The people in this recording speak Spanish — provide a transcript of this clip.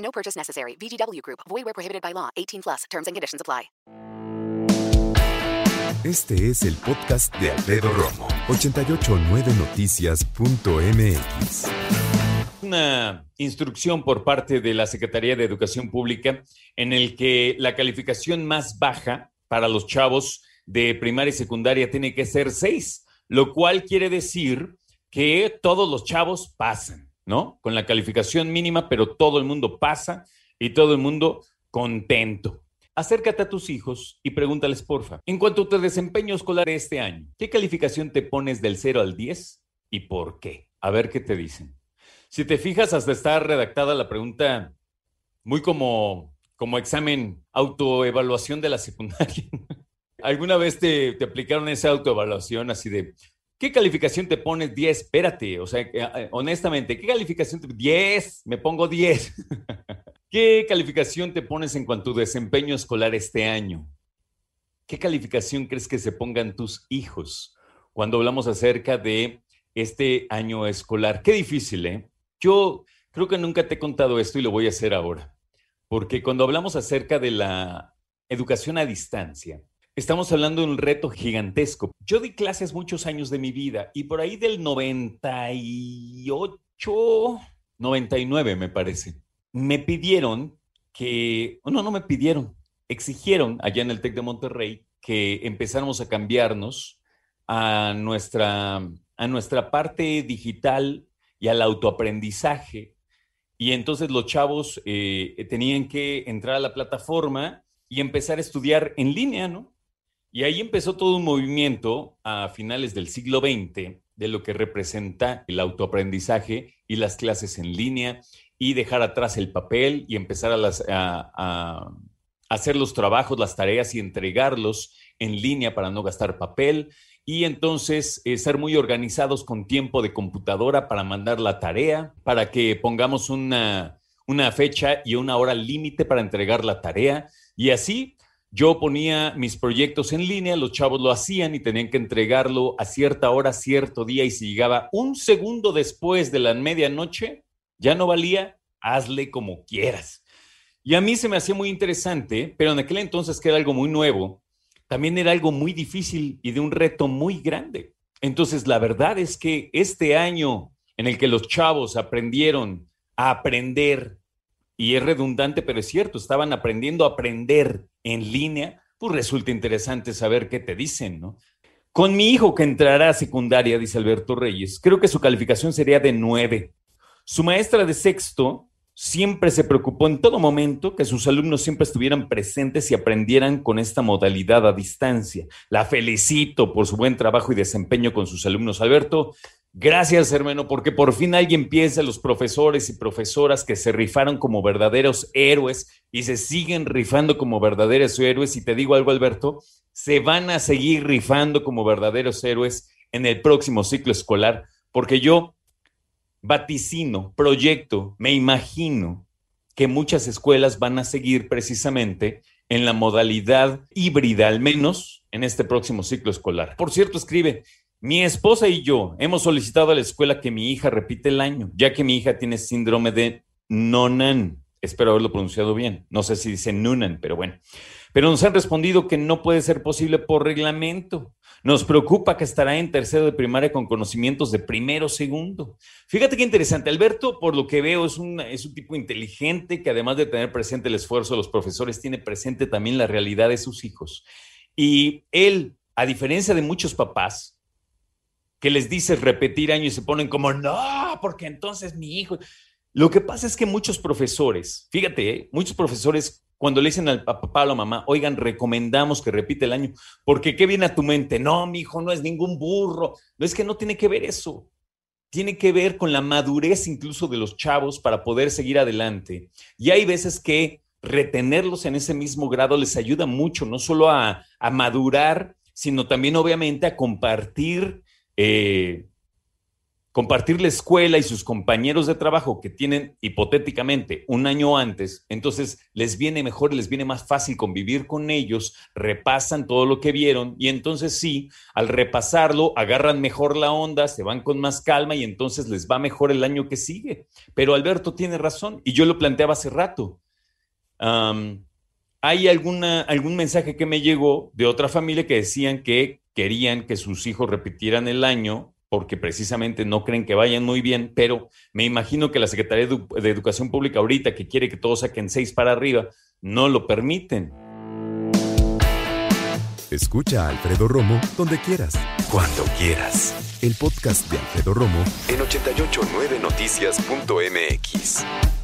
No purchase necessary. VGW Group. Void where prohibited by law. 18 plus. Terms and conditions apply. Este es el podcast de Alfredo Romo. 889noticias.mx. Una instrucción por parte de la Secretaría de Educación Pública en el que la calificación más baja para los chavos de primaria y secundaria tiene que ser 6, lo cual quiere decir que todos los chavos pasan, ¿no? Con la calificación mínima, pero todo el mundo pasa y todo el mundo contento. Acércate a tus hijos y pregúntales, porfa, en cuanto a tu desempeño escolar este año, ¿qué calificación te pones del 0 al 10 y por qué? A ver qué te dicen. Si te fijas, hasta está redactada la pregunta muy como, como examen autoevaluación de la secundaria. ¿Alguna vez te, te aplicaron esa autoevaluación así de, ¿qué calificación te pones? 10, espérate, o sea, eh, honestamente, ¿qué calificación te 10, me pongo 10. ¿Qué calificación te pones en cuanto a tu desempeño escolar este año? ¿Qué calificación crees que se pongan tus hijos cuando hablamos acerca de este año escolar? Qué difícil, ¿eh? Yo creo que nunca te he contado esto y lo voy a hacer ahora, porque cuando hablamos acerca de la educación a distancia, estamos hablando de un reto gigantesco. Yo di clases muchos años de mi vida y por ahí del 98, 99 me parece me pidieron que, no, no me pidieron, exigieron allá en el TEC de Monterrey que empezáramos a cambiarnos a nuestra, a nuestra parte digital y al autoaprendizaje. Y entonces los chavos eh, tenían que entrar a la plataforma y empezar a estudiar en línea, ¿no? Y ahí empezó todo un movimiento a finales del siglo XX de lo que representa el autoaprendizaje y las clases en línea y dejar atrás el papel y empezar a, hacer los trabajos, las tareas y entregarlos en línea para no gastar papel y entonces eh, ser muy organizados con tiempo de computadora para mandar la tarea, para que pongamos una, una fecha y una hora límite para entregar la tarea y así yo ponía mis proyectos en línea, los chavos lo hacían y tenían que entregarlo a cierta hora, cierto día y si llegaba un segundo después de la medianoche, ya no valía, hazle como quieras. Y a mí se me hacía muy interesante, pero en aquel entonces que era algo muy nuevo, también era algo muy difícil y de un reto muy grande. Entonces, la verdad es que este año en el que los chavos aprendieron a aprender, y es redundante, pero es cierto, estaban aprendiendo a aprender en línea, pues resulta interesante saber qué te dicen, ¿no? Con mi hijo que entrará a secundaria, dice Alberto Reyes, creo que su calificación sería de nueve. Su maestra de sexto siempre se preocupó en todo momento que sus alumnos siempre estuvieran presentes y aprendieran con esta modalidad a distancia. La felicito por su buen trabajo y desempeño con sus alumnos. Alberto, gracias hermano, porque por fin alguien piensa, los profesores y profesoras que se rifaron como verdaderos héroes y se siguen rifando como verdaderos héroes. Y te digo algo, Alberto, se van a seguir rifando como verdaderos héroes en el próximo ciclo escolar, porque yo vaticino, proyecto, me imagino que muchas escuelas van a seguir precisamente en la modalidad híbrida, al menos en este próximo ciclo escolar. Por cierto, escribe, mi esposa y yo hemos solicitado a la escuela que mi hija repite el año, ya que mi hija tiene síndrome de Nonan. Espero haberlo pronunciado bien. No sé si dice Nunan, pero bueno. Pero nos han respondido que no puede ser posible por reglamento. Nos preocupa que estará en tercero de primaria con conocimientos de primero, segundo. Fíjate qué interesante. Alberto, por lo que veo, es un, es un tipo inteligente que además de tener presente el esfuerzo de los profesores, tiene presente también la realidad de sus hijos. Y él, a diferencia de muchos papás, que les dices repetir año y se ponen como, no, porque entonces mi hijo... Lo que pasa es que muchos profesores, fíjate, ¿eh? muchos profesores cuando le dicen al papá o a la mamá, oigan, recomendamos que repite el año, porque ¿qué viene a tu mente? No, mi hijo no es ningún burro. No es que no tiene que ver eso. tiene que ver con la madurez incluso de los chavos para poder seguir adelante. Y hay veces que retenerlos en ese mismo grado les ayuda mucho, no solo a, a madurar, sino también obviamente a compartir eh, compartir la escuela y sus compañeros de trabajo que tienen hipotéticamente un año antes, entonces les viene mejor, les viene más fácil convivir con ellos, repasan todo lo que vieron y entonces sí, al repasarlo, agarran mejor la onda, se van con más calma y entonces les va mejor el año que sigue. Pero Alberto tiene razón y yo lo planteaba hace rato. hay alguna, algún mensaje que me llegó de otra familia que decían que querían que sus hijos repitieran el año porque precisamente no creen que vayan muy bien, pero me imagino que la Secretaría de, Educación Pública ahorita, que quiere que todos saquen seis para arriba, no lo permiten. Escucha a Alfredo Romo donde quieras, cuando quieras. El podcast de Alfredo Romo en 889noticias.mx.